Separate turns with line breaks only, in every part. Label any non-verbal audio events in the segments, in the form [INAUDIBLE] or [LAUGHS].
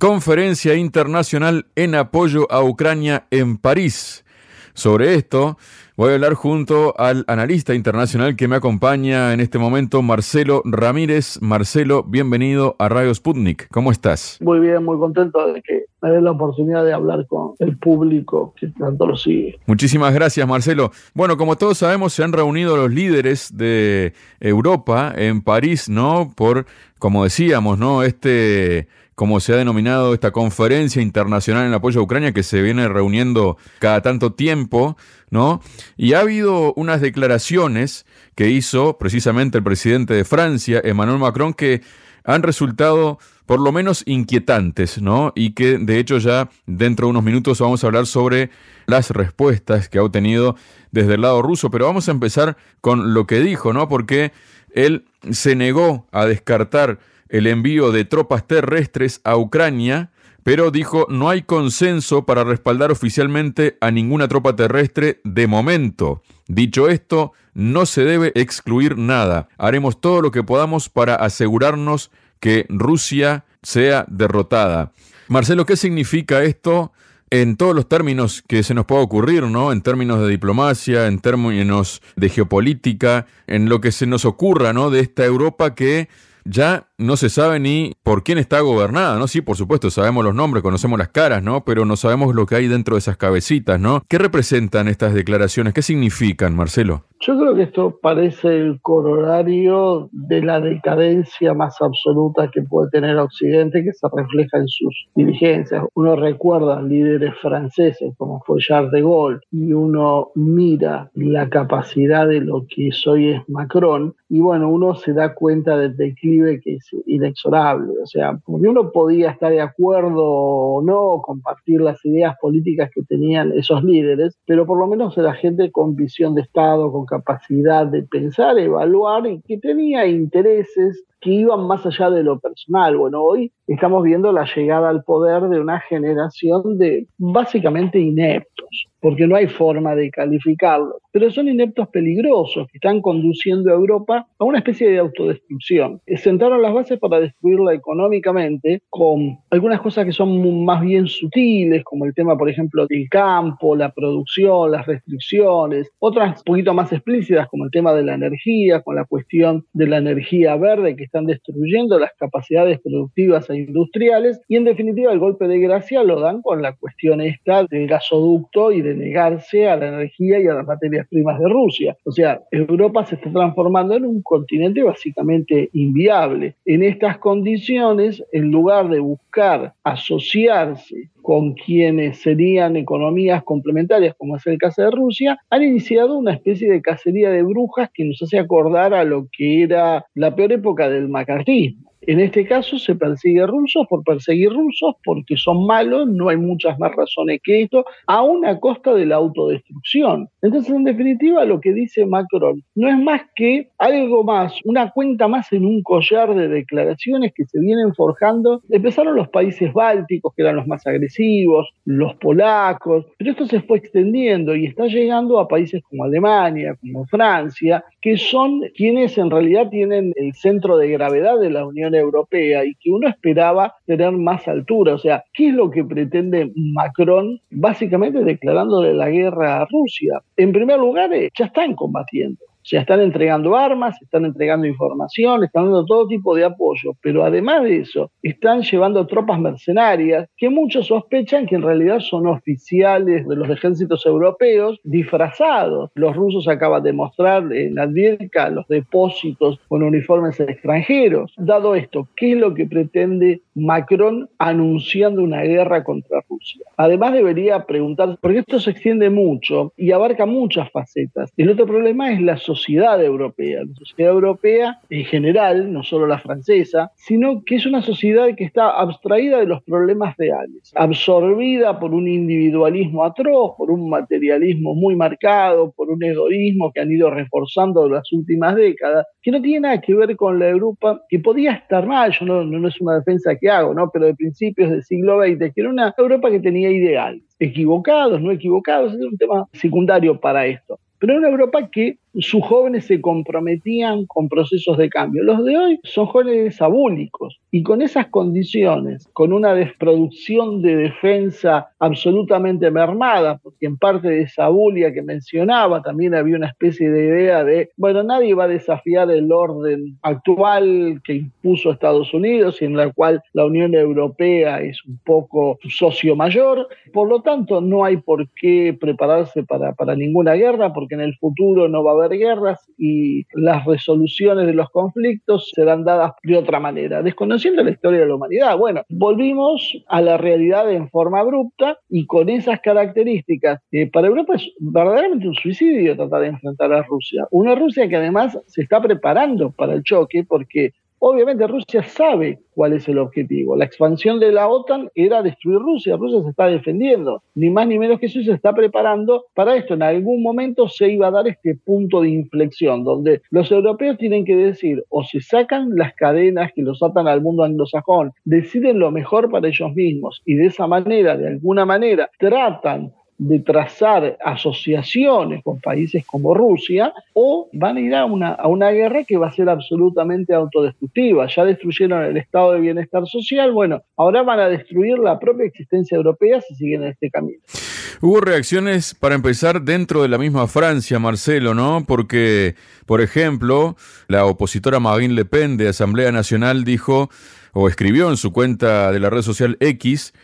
Conferencia Internacional en apoyo a Ucrania en París. Sobre esto voy a hablar junto al analista internacional que me acompaña en este momento, Marcelo Ramírez. Marcelo, bienvenido a Radio Sputnik. ¿Cómo estás?
Muy bien, muy contento de que me den la oportunidad de hablar con el público que tanto lo sigue.
Muchísimas gracias, Marcelo. Bueno, como todos sabemos, se han reunido los líderes de Europa en París, ¿no? Por, como decíamos, ¿no? Este como se ha denominado esta conferencia internacional en apoyo a Ucrania que se viene reuniendo cada tanto tiempo, ¿no? Y ha habido unas declaraciones que hizo precisamente el presidente de Francia, Emmanuel Macron, que han resultado por lo menos inquietantes, ¿no? Y que de hecho ya dentro de unos minutos vamos a hablar sobre las respuestas que ha obtenido desde el lado ruso, pero vamos a empezar con lo que dijo, ¿no? Porque él se negó a descartar el envío de tropas terrestres a Ucrania, pero dijo no hay consenso para respaldar oficialmente a ninguna tropa terrestre de momento. Dicho esto, no se debe excluir nada. Haremos todo lo que podamos para asegurarnos que Rusia sea derrotada. Marcelo, ¿qué significa esto en todos los términos que se nos pueda ocurrir, ¿no? En términos de diplomacia, en términos de geopolítica, en lo que se nos ocurra, ¿no? De esta Europa que ya no se sabe ni por quién está gobernada, ¿no? Sí, por supuesto, sabemos los nombres, conocemos las caras, ¿no? Pero no sabemos lo que hay dentro de esas cabecitas, ¿no? ¿Qué representan estas declaraciones? ¿Qué significan, Marcelo?
Yo creo que esto parece el corolario de la decadencia más absoluta que puede tener Occidente, que se refleja en sus dirigencias. Uno recuerda líderes franceses como fue Charles de Gaulle y uno mira la capacidad de lo que hoy es Macron y bueno, uno se da cuenta del declive que es inexorable. O sea, porque uno podía estar de acuerdo o no, compartir las ideas políticas que tenían esos líderes, pero por lo menos era gente con visión de Estado, con capacidad de pensar, evaluar y que tenía intereses que iban más allá de lo personal. Bueno, hoy estamos viendo la llegada al poder de una generación de básicamente ineptos, porque no hay forma de calificarlos, pero son ineptos peligrosos que están conduciendo a Europa a una especie de autodestrucción. Sentaron las bases para destruirla económicamente con algunas cosas que son más bien sutiles, como el tema, por ejemplo, del campo, la producción, las restricciones, otras un poquito más explícitas, como el tema de la energía, con la cuestión de la energía verde que están destruyendo las capacidades productivas e industriales y en definitiva el golpe de gracia lo dan con la cuestión esta del gasoducto y de negarse a la energía y a las materias primas de Rusia. O sea, Europa se está transformando en un continente básicamente inviable. En estas condiciones, en lugar de buscar asociarse con quienes serían economías complementarias, como es el caso de Rusia, han iniciado una especie de cacería de brujas que nos hace acordar a lo que era la peor época del macartismo. En este caso se persigue rusos por perseguir rusos porque son malos, no hay muchas más razones que esto, a una costa de la autodestrucción. Entonces, en definitiva, lo que dice Macron no es más que algo más, una cuenta más en un collar de declaraciones que se vienen forjando. Empezaron los países bálticos, que eran los más agresivos, los polacos, pero esto se fue extendiendo y está llegando a países como Alemania, como Francia, que son quienes en realidad tienen el centro de gravedad de la Unión Europea y que uno esperaba tener más altura. O sea, ¿qué es lo que pretende Macron básicamente declarándole la guerra a Rusia? En primer lugar, eh, ya están combatiendo. O sea, están entregando armas, están entregando información, están dando todo tipo de apoyo, pero además de eso, están llevando tropas mercenarias que muchos sospechan que en realidad son oficiales de los ejércitos europeos disfrazados. Los rusos acaban de mostrar en la los depósitos con uniformes extranjeros. Dado esto, ¿qué es lo que pretende Macron anunciando una guerra contra Rusia. Además debería preguntarse, porque esto se extiende mucho y abarca muchas facetas. El otro problema es la sociedad europea. La sociedad europea en general, no solo la francesa, sino que es una sociedad que está abstraída de los problemas reales, absorbida por un individualismo atroz, por un materialismo muy marcado, por un egoísmo que han ido reforzando las últimas décadas, que no tiene nada que ver con la Europa, que podía estar mal, yo no, no, es una defensa que hago, ¿no? pero de principios del siglo XX, que era una Europa que tenía ideales, equivocados, no equivocados, es un tema secundario para esto. Pero era una Europa que sus jóvenes se comprometían con procesos de cambio. Los de hoy son jóvenes abúlicos y con esas condiciones, con una desproducción de defensa absolutamente mermada, porque en parte de esa bulia que mencionaba también había una especie de idea de, bueno, nadie va a desafiar el orden actual que impuso Estados Unidos y en la cual la Unión Europea es un poco su socio mayor, por lo tanto no hay por qué prepararse para, para ninguna guerra, porque en el futuro no va a haber guerras y las resoluciones de los conflictos serán dadas de otra manera, desconociendo la historia de la humanidad. Bueno, volvimos a la realidad en forma abrupta y con esas características. para Europa es verdaderamente un suicidio tratar de enfrentar a Rusia. Una Rusia que además se está preparando para el choque porque Obviamente Rusia sabe cuál es el objetivo. La expansión de la OTAN era destruir Rusia. Rusia se está defendiendo. Ni más ni menos que eso se está preparando para esto. En algún momento se iba a dar este punto de inflexión donde los europeos tienen que decir o se sacan las cadenas que los atan al mundo anglosajón, deciden lo mejor para ellos mismos y de esa manera, de alguna manera, tratan de trazar asociaciones con países como Rusia o van a ir a una, a una guerra que va a ser absolutamente autodestructiva. Ya destruyeron el estado de bienestar social, bueno, ahora van a destruir la propia existencia europea si siguen en este camino.
Hubo reacciones, para empezar, dentro de la misma Francia, Marcelo, ¿no? Porque, por ejemplo, la opositora Marine Le Pen de Asamblea Nacional dijo o escribió en su cuenta de la red social X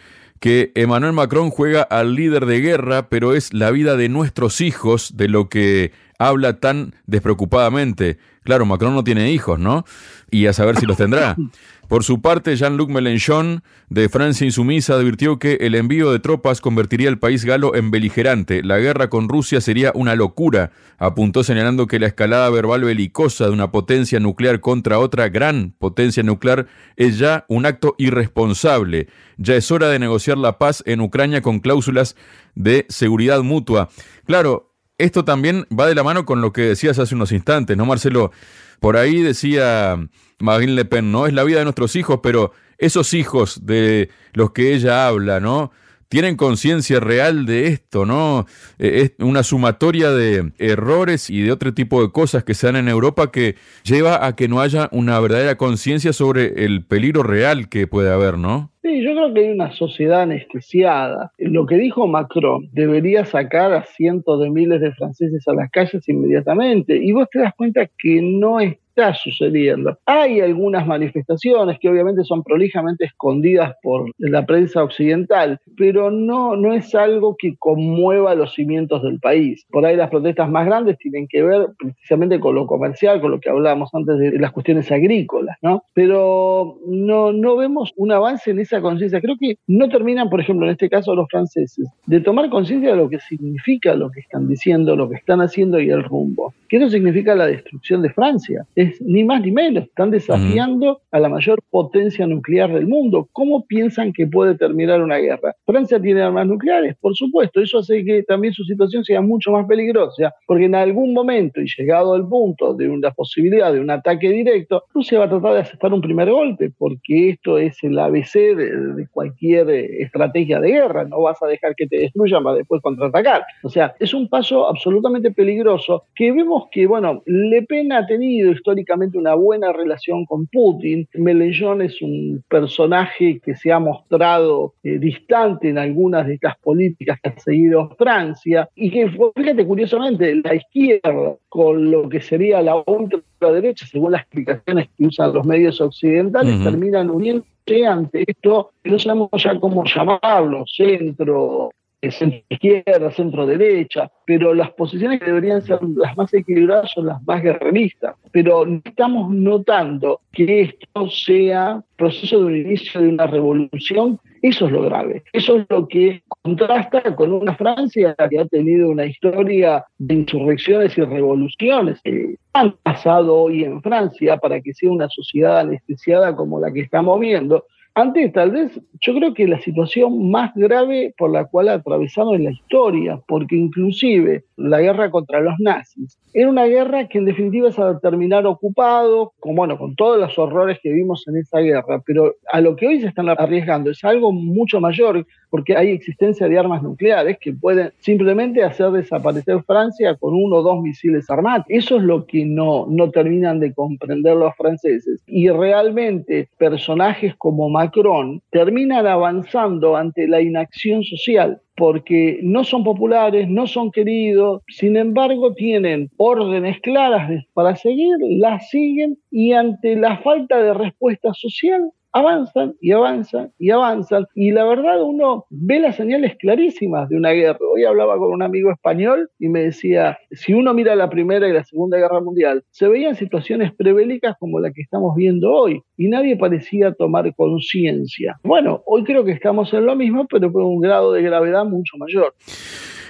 que Emmanuel Macron juega al líder de guerra, pero es la vida de nuestros hijos de lo que habla tan despreocupadamente. Claro, Macron no tiene hijos, ¿no? Y a saber si los tendrá. [LAUGHS] Por su parte, Jean-Luc Mélenchon, de Francia Insumisa, advirtió que el envío de tropas convertiría al país galo en beligerante. La guerra con Rusia sería una locura, apuntó señalando que la escalada verbal belicosa de una potencia nuclear contra otra gran potencia nuclear es ya un acto irresponsable. Ya es hora de negociar la paz en Ucrania con cláusulas de seguridad mutua. Claro, esto también va de la mano con lo que decías hace unos instantes, ¿no, Marcelo? Por ahí decía Marine Le Pen, ¿no? Es la vida de nuestros hijos, pero esos hijos de los que ella habla, ¿no? Tienen conciencia real de esto, ¿no? Eh, es una sumatoria de errores y de otro tipo de cosas que se dan en Europa que lleva a que no haya una verdadera conciencia sobre el peligro real que puede haber, ¿no?
Sí, yo creo que hay una sociedad anestesiada. Lo que dijo Macron debería sacar a cientos de miles de franceses a las calles inmediatamente. Y vos te das cuenta que no es está sucediendo. Hay algunas manifestaciones que obviamente son prolijamente escondidas por la prensa occidental, pero no, no es algo que conmueva los cimientos del país. Por ahí las protestas más grandes tienen que ver precisamente con lo comercial, con lo que hablábamos antes de las cuestiones agrícolas, ¿no? Pero no, no vemos un avance en esa conciencia. Creo que no terminan, por ejemplo, en este caso los franceses, de tomar conciencia de lo que significa lo que están diciendo, lo que están haciendo y el rumbo. Que eso significa la destrucción de Francia ni más ni menos. Están desafiando a la mayor potencia nuclear del mundo. ¿Cómo piensan que puede terminar una guerra? Francia tiene armas nucleares, por supuesto. Eso hace que también su situación sea mucho más peligrosa, porque en algún momento y llegado al punto de una posibilidad de un ataque directo, Rusia va a tratar de aceptar un primer golpe, porque esto es el ABC de, cualquier eh, estrategia de guerra. No vas a dejar que te destruyan para después contraatacar. O sea, es un paso absolutamente peligroso que vemos que, bueno, Le Pen ha tenido históricamente históricamente una buena relación con Putin. Mélenchon es un personaje que se ha mostrado eh, distante en algunas de estas políticas que ha seguido Francia y que, fíjate, curiosamente, la izquierda con lo que sería la ultraderecha, según las explicaciones que usan los medios occidentales, terminan uniéndose ante esto, no sabemos ya cómo llamarlo, centro, centro izquierda, centro derecha, pero las posiciones que deberían ser las más equilibradas son las más guerreristas. Pero estamos notando que esto sea proceso de un inicio de una revolución, eso es lo grave. Eso es lo que contrasta con una Francia que ha tenido una historia de insurrecciones y revoluciones que han pasado hoy en Francia para que sea una sociedad anestesiada como la que estamos viendo antes, tal vez, yo creo que la situación más grave por la cual ha atravesado en la historia, porque inclusive la guerra contra los nazis era una guerra que en definitiva es a terminar ocupado, con, bueno, con todos los horrores que vimos en esa guerra, pero a lo que hoy se están arriesgando es algo mucho mayor, porque hay existencia de armas nucleares que pueden simplemente hacer desaparecer Francia con uno o dos misiles armados. Eso es lo que no, no terminan de comprender los franceses. Y realmente personajes como Macron terminan avanzando ante la inacción social porque no son populares, no son queridos, sin embargo tienen órdenes claras para seguir, las siguen y ante la falta de respuesta social avanzan y avanzan y avanzan. Y la verdad uno ve las señales clarísimas de una guerra. Hoy hablaba con un amigo español y me decía, si uno mira la Primera y la Segunda Guerra Mundial, se veían situaciones prebélicas como la que estamos viendo hoy y nadie parecía tomar conciencia. Bueno, hoy creo que estamos en lo mismo, pero con un grado de gravedad mucho mayor.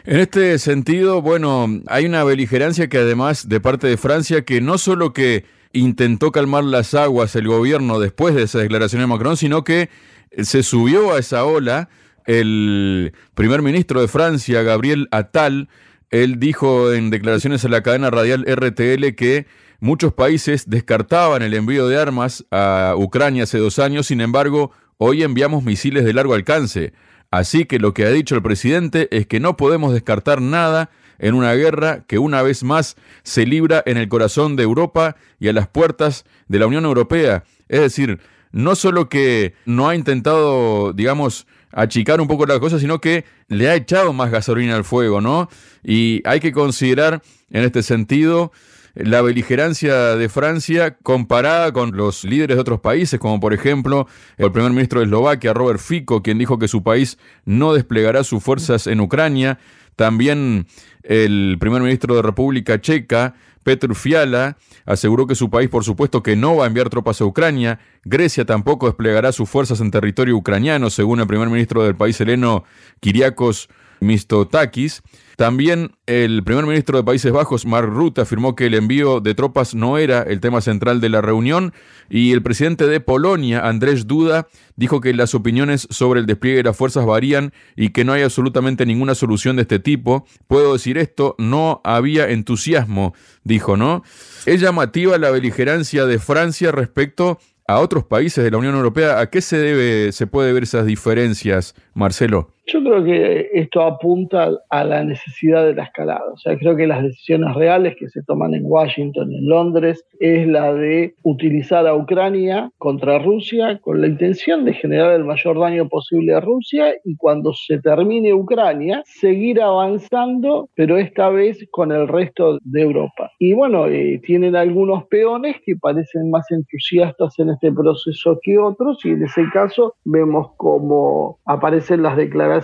En este sentido, bueno, hay una beligerancia que además de parte de Francia, que no solo que intentó calmar las aguas el gobierno después de esa declaración de Macron, sino que se subió a esa ola el primer ministro de Francia, Gabriel Attal, él dijo en declaraciones a la cadena radial RTL que muchos países descartaban el envío de armas a Ucrania hace dos años, sin embargo, hoy enviamos misiles de largo alcance. Así que lo que ha dicho el presidente es que no podemos descartar nada en una guerra que una vez más se libra en el corazón de Europa y a las puertas de la Unión Europea. Es decir, no solo que no ha intentado, digamos, achicar un poco la cosa, sino que le ha echado más gasolina al fuego, ¿no? Y hay que considerar en este sentido la beligerancia de Francia comparada con los líderes de otros países, como por ejemplo el primer ministro de Eslovaquia, Robert Fico, quien dijo que su país no desplegará sus fuerzas en Ucrania, también el primer ministro de República Checa, Petr Fiala, aseguró que su país, por supuesto, que no va a enviar tropas a Ucrania. Grecia tampoco desplegará sus fuerzas en territorio ucraniano, según el primer ministro del país heleno, Kiriakos Mistotakis. También el primer ministro de Países Bajos, Mark Rutte, afirmó que el envío de tropas no era el tema central de la reunión y el presidente de Polonia, Andrzej Duda, dijo que las opiniones sobre el despliegue de las fuerzas varían y que no hay absolutamente ninguna solución de este tipo. Puedo decir esto, no había entusiasmo, dijo, ¿no? Es llamativa la beligerancia de Francia respecto a otros países de la Unión Europea. ¿A qué se debe, se puede ver esas diferencias, Marcelo?
Yo creo que esto apunta a la necesidad de la escalada. O sea, creo que las decisiones reales que se toman en Washington, en Londres, es la de utilizar a Ucrania contra Rusia con la intención de generar el mayor daño posible a Rusia y cuando se termine Ucrania, seguir avanzando, pero esta vez con el resto de Europa. Y bueno, eh, tienen algunos peones que parecen más entusiastas en este proceso que otros y en ese caso vemos cómo aparecen las declaraciones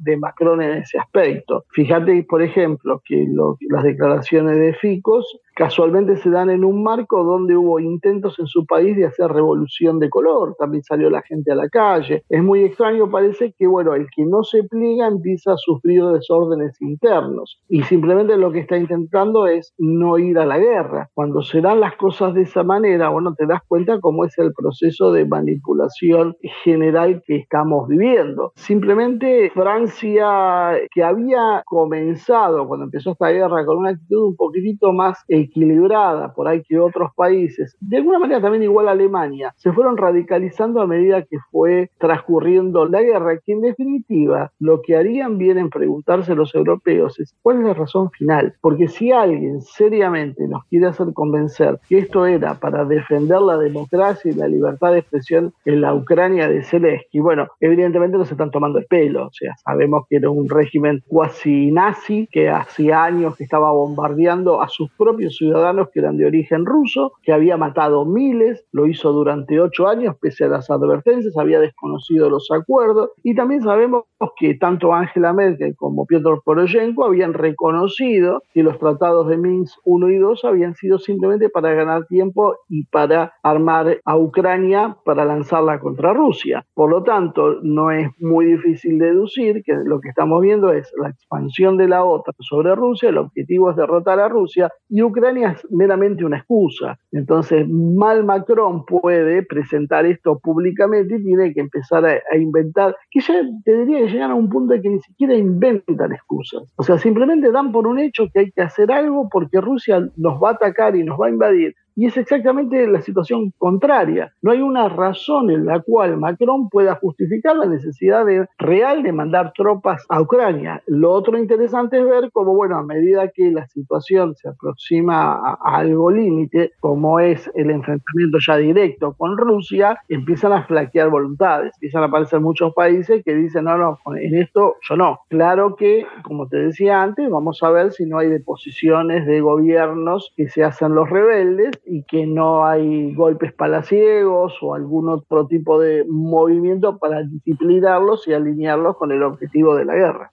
de Macron en ese aspecto. Fíjate, por ejemplo, que las declaraciones de Ficos casualmente se dan en un marco donde hubo intentos en su país de hacer revolución de color, también salió la gente a la calle. Es muy extraño, parece que, bueno, el que no se pliega empieza a sufrir desórdenes internos y simplemente lo que está intentando es no ir a la guerra. Cuando se dan las cosas de esa manera, bueno, te das cuenta cómo es el proceso de manipulación general que estamos viviendo. Simplemente Francia, que había comenzado cuando empezó esta guerra con una actitud un poquitito más equilibrada por ahí que otros países, de alguna manera también igual a Alemania, se fueron radicalizando a medida que fue transcurriendo la guerra, que en definitiva lo que harían bien en preguntarse los europeos es cuál es la razón final, porque si alguien seriamente nos quiere hacer convencer que esto era para defender la democracia y la libertad de expresión en la Ucrania de Zelensky, bueno, evidentemente no se están tomando el pelo, o sea, sabemos que era un régimen cuasi nazi que hacía años que estaba bombardeando a sus propios ciudadanos que eran de origen ruso, que había matado miles, lo hizo durante ocho años pese a las advertencias, había desconocido los acuerdos y también sabemos que tanto Angela Merkel como Piotr Poroshenko habían reconocido que los tratados de Minsk 1 y 2 habían sido simplemente para ganar tiempo y para armar a Ucrania para lanzarla contra Rusia. Por lo tanto, no es muy difícil deducir que lo que estamos viendo es la expansión de la OTAN sobre Rusia, el objetivo es derrotar a Rusia y Ucrania es meramente una excusa. Entonces, mal Macron puede presentar esto públicamente y tiene que empezar a, inventar, que ya tendría que llegar a un punto de que ni siquiera inventan excusas. O sea, simplemente dan por un hecho que hay que hacer algo porque Rusia nos va a atacar y nos va a invadir y es exactamente la situación contraria. No hay una razón en la cual Macron pueda justificar la necesidad real de mandar tropas a Ucrania. Lo otro interesante es ver cómo, bueno, a medida que la situación se aproxima a, algo límite, como es el enfrentamiento ya directo con Rusia, empiezan a flaquear voluntades. Empiezan a aparecer muchos países que dicen, no, no, en esto yo no. Claro que, como te decía antes, vamos a ver si no hay deposiciones de gobiernos que se hacen los rebeldes y que no hay golpes palaciegos o algún otro tipo de movimiento para disciplinarlos y alinearlos con el objetivo de la guerra.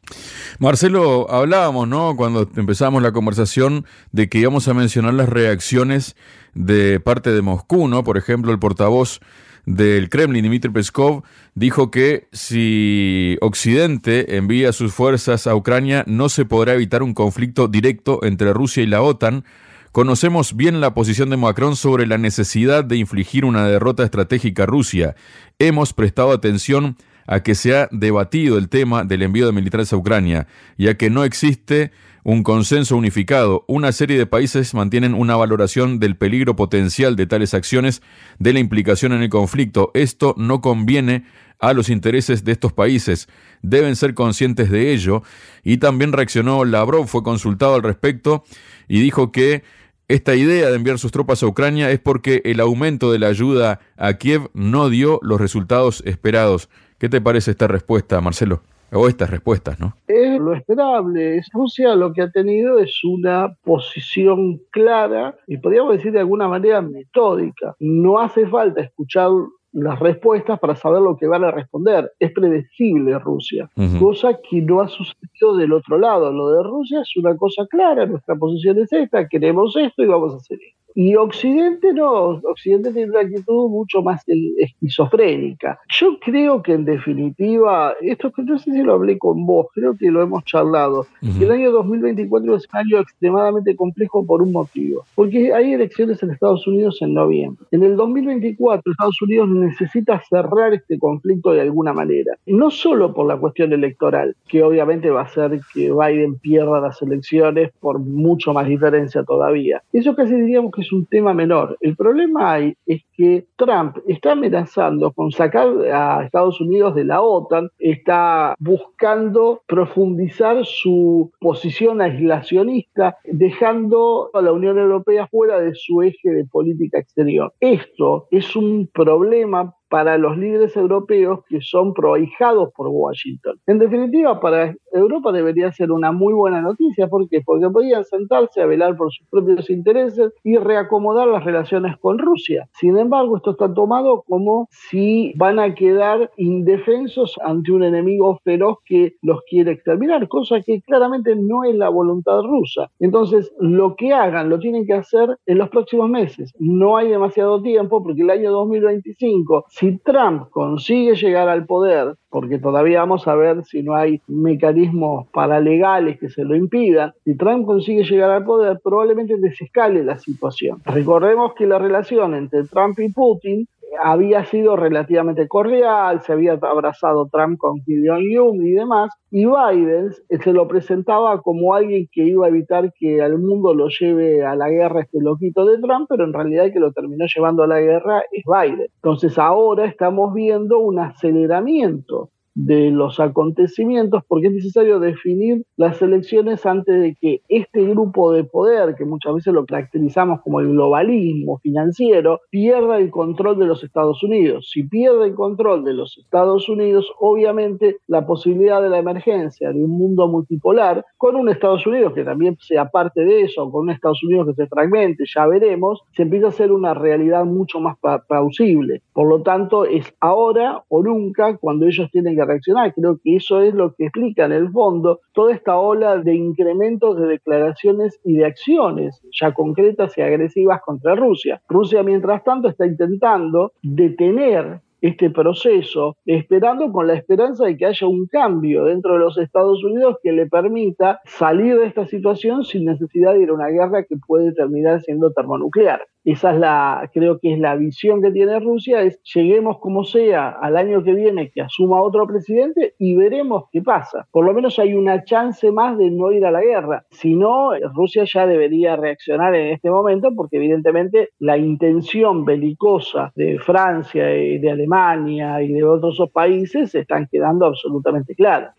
Marcelo, hablábamos, ¿no? Cuando empezamos la conversación de que íbamos a mencionar las reacciones de parte de Moscú, ¿no? Por ejemplo, el portavoz del Kremlin, Dmitry Peskov, dijo que si Occidente envía sus fuerzas a Ucrania, no se podrá evitar un conflicto directo entre Rusia y la OTAN, Conocemos bien la posición de Macron sobre la necesidad de infligir una derrota estratégica a Rusia. Hemos prestado atención a que se ha debatido el tema del envío de militares a Ucrania, ya que no existe un consenso unificado. Una serie de países mantienen una valoración del peligro potencial de tales acciones, de la implicación en el conflicto. Esto no conviene a los intereses de estos países. Deben ser conscientes de ello. Y también reaccionó Lavrov, fue consultado al respecto y dijo que esta idea de enviar sus tropas a Ucrania es porque el aumento de la ayuda a Kiev no dio los resultados esperados. ¿Qué te parece esta respuesta, Marcelo? O estas respuestas, ¿no?
Es lo esperable. Rusia lo que ha tenido es una posición clara y podríamos decir de alguna manera metódica. No hace falta escuchar las respuestas para saber lo que van a responder. Es predecible Rusia, cosa que no ha sucedido del otro lado. Lo de Rusia es una cosa clara, nuestra posición es esta, queremos esto y vamos a hacer esto. Y Occidente no, Occidente tiene una actitud mucho más esquizofrénica. Yo creo que en definitiva, esto que no sé si lo hablé con vos, creo que lo hemos charlado, el año 2024 es un año extremadamente complejo por un motivo, porque hay elecciones en Estados Unidos en noviembre. En el 2024 Estados Unidos necesita cerrar este conflicto de alguna manera, no solo por la cuestión electoral, que obviamente va a hacer que Biden pierda las elecciones por mucho más diferencia todavía. Eso casi diríamos que es un tema menor. El problema hay es que Trump está amenazando con sacar a Estados Unidos de la OTAN, está buscando profundizar su posición aislacionista, dejando a la Unión Europea fuera de su eje de política exterior. Esto es un problema para los líderes europeos que son prohijados por Washington. En definitiva, para Europa debería ser una muy buena noticia. ¿Por qué? Porque podían sentarse a velar por sus propios intereses y reacomodar las relaciones con Rusia. Sin embargo, esto está tomado como si van a quedar indefensos ante un enemigo feroz que los quiere exterminar, cosa que claramente no es la voluntad rusa. Entonces, lo que hagan lo tienen que hacer en los próximos meses. No hay demasiado tiempo porque el año 2025 si Trump consigue llegar al poder, porque todavía vamos a ver si no hay mecanismos paralegales que se lo impidan, si Trump consigue llegar al poder, probablemente desescale la situación. Recordemos que la relación entre Trump y Putin había sido relativamente cordial, se había abrazado Trump con Kim Jong-un y demás, y Biden se lo presentaba como alguien que iba a evitar que al mundo lo lleve a la guerra este loquito de Trump, pero en realidad el que lo terminó llevando a la guerra es Biden. Entonces ahora estamos viendo un aceleramiento de los acontecimientos porque es necesario definir las elecciones antes de que este grupo de poder, que muchas veces lo caracterizamos como el globalismo financiero, pierda el control de los Estados Unidos. Si pierde el control de los Estados Unidos, obviamente la posibilidad de la emergencia de un mundo multipolar, con un Estados Unidos que también sea parte de eso, con un Estados Unidos que se fragmente, ya veremos, se empieza a ser una realidad mucho más plausible. Por lo tanto, es ahora o nunca cuando ellos tienen que reaccionar. Creo que eso es lo que explica en el fondo toda esta ola de incrementos de declaraciones y de acciones ya concretas y agresivas contra Rusia. Rusia, mientras tanto, está intentando detener este proceso, esperando con la esperanza de que haya un cambio dentro de los Estados Unidos que le permita salir de esta situación sin necesidad de ir a una guerra que puede terminar siendo termonuclear. Esa es la, creo que es la visión que tiene Rusia, es lleguemos como sea al año que viene que asuma otro presidente y veremos qué pasa. Por lo menos hay una chance más de no ir a la guerra. Si no, Rusia ya debería reaccionar en este momento porque evidentemente la intención belicosa de Francia y de Alemania y de otros países están quedando absolutamente claras.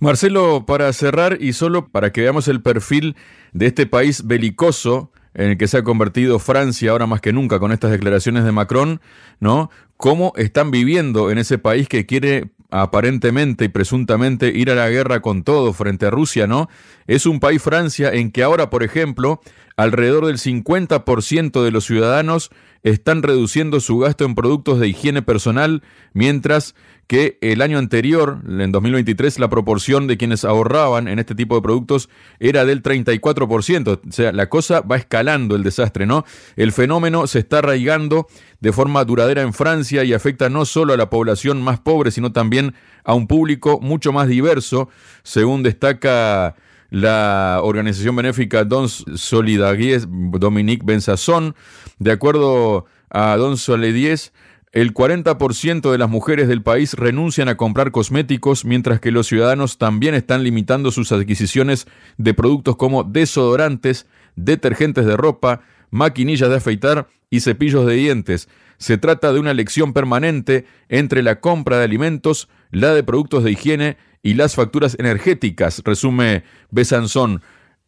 Marcelo, para cerrar y solo para que veamos el perfil de este país belicoso, en el que se ha convertido Francia ahora más que nunca con estas declaraciones de Macron, ¿no? Cómo están viviendo en ese país que quiere aparentemente y presuntamente ir a la guerra con todo frente a Rusia, ¿no? Es un país Francia en que ahora, por ejemplo, alrededor del 50% de los ciudadanos están reduciendo su gasto en productos de higiene personal, mientras que el año anterior, en 2023, la proporción de quienes ahorraban en este tipo de productos era del 34%. O sea, la cosa va escalando el desastre, ¿no? El fenómeno se está arraigando de forma duradera en Francia y afecta no solo a la población más pobre, sino también a un público mucho más diverso, según destaca la organización benéfica Don Solidaries Dominique Benzazón. De acuerdo a Don Solidaries, el 40% de las mujeres del país renuncian a comprar cosméticos, mientras que los ciudadanos también están limitando sus adquisiciones de productos como desodorantes, detergentes de ropa, maquinillas de afeitar y cepillos de dientes. Se trata de una elección permanente entre la compra de alimentos, la de productos de higiene y las facturas energéticas, resume Besanzón.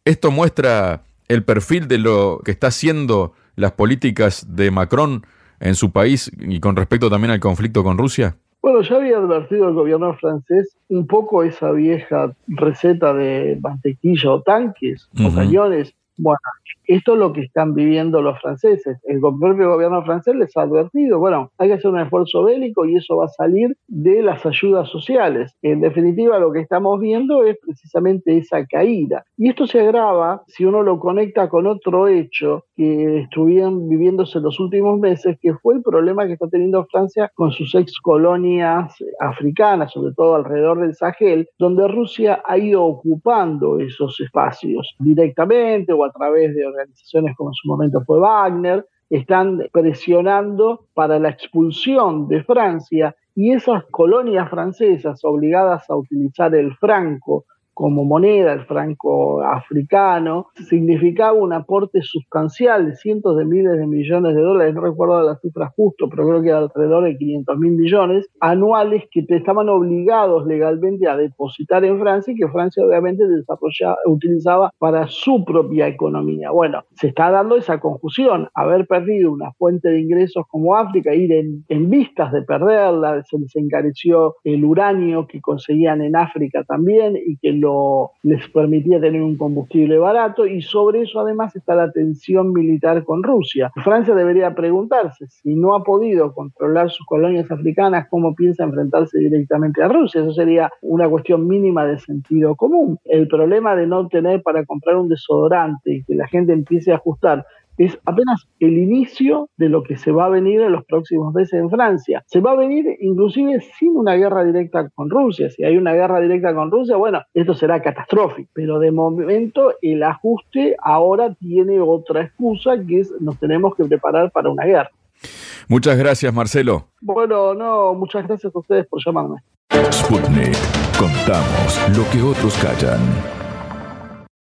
Esto muestra el perfil de lo que está haciendo las políticas de Macron en su país y con respecto también al conflicto con Rusia?
Bueno, ya había advertido el gobierno francés un poco esa vieja receta de mantequilla o tanques o cañones. Bueno, esto es lo que están viviendo los franceses. El propio gobierno francés les ha advertido, bueno, hay que hacer un esfuerzo bélico y eso va a salir de las ayudas sociales. En definitiva, lo que estamos viendo es precisamente esa caída. Y esto se agrava si uno lo conecta con otro hecho que estuvieron viviéndose en los últimos meses, que fue el problema que está teniendo Francia con sus ex colonias africanas, sobre todo alrededor del Sahel, donde Rusia ha ido ocupando esos espacios directamente o a través de organizaciones como en su momento fue Wagner, están presionando para la expulsión de Francia y esas colonias francesas obligadas a utilizar el franco como moneda, el franco africano, significaba un aporte sustancial de cientos de miles de millones de dólares, no recuerdo la cifra justo, pero creo que era alrededor de 500 mil millones anuales que estaban obligados legalmente a depositar en Francia y que Francia obviamente utilizaba para su propia economía. Bueno, se está dando esa confusión, haber perdido una fuente de ingresos como África, ir en, en vistas de perderla, se les encareció el uranio que conseguían en África también y que les permitía tener un combustible barato y sobre eso además está la tensión militar con Rusia. Francia debería preguntarse si no ha podido controlar sus colonias africanas, cómo piensa enfrentarse directamente a Rusia. Eso sería una cuestión mínima de sentido común. El problema de no tener para comprar un desodorante y que la gente empiece a ajustar es apenas el inicio de lo que se va a venir en los próximos meses en Francia. Se va a venir inclusive sin una guerra directa con Rusia. Si hay una guerra directa con Rusia, bueno, esto será catastrófico. Pero de momento el ajuste ahora tiene otra excusa que es nos tenemos que preparar para una guerra.
Muchas gracias, Marcelo.
Bueno, no, muchas gracias a ustedes por llamarme.
Sputnik. Contamos lo que otros callan.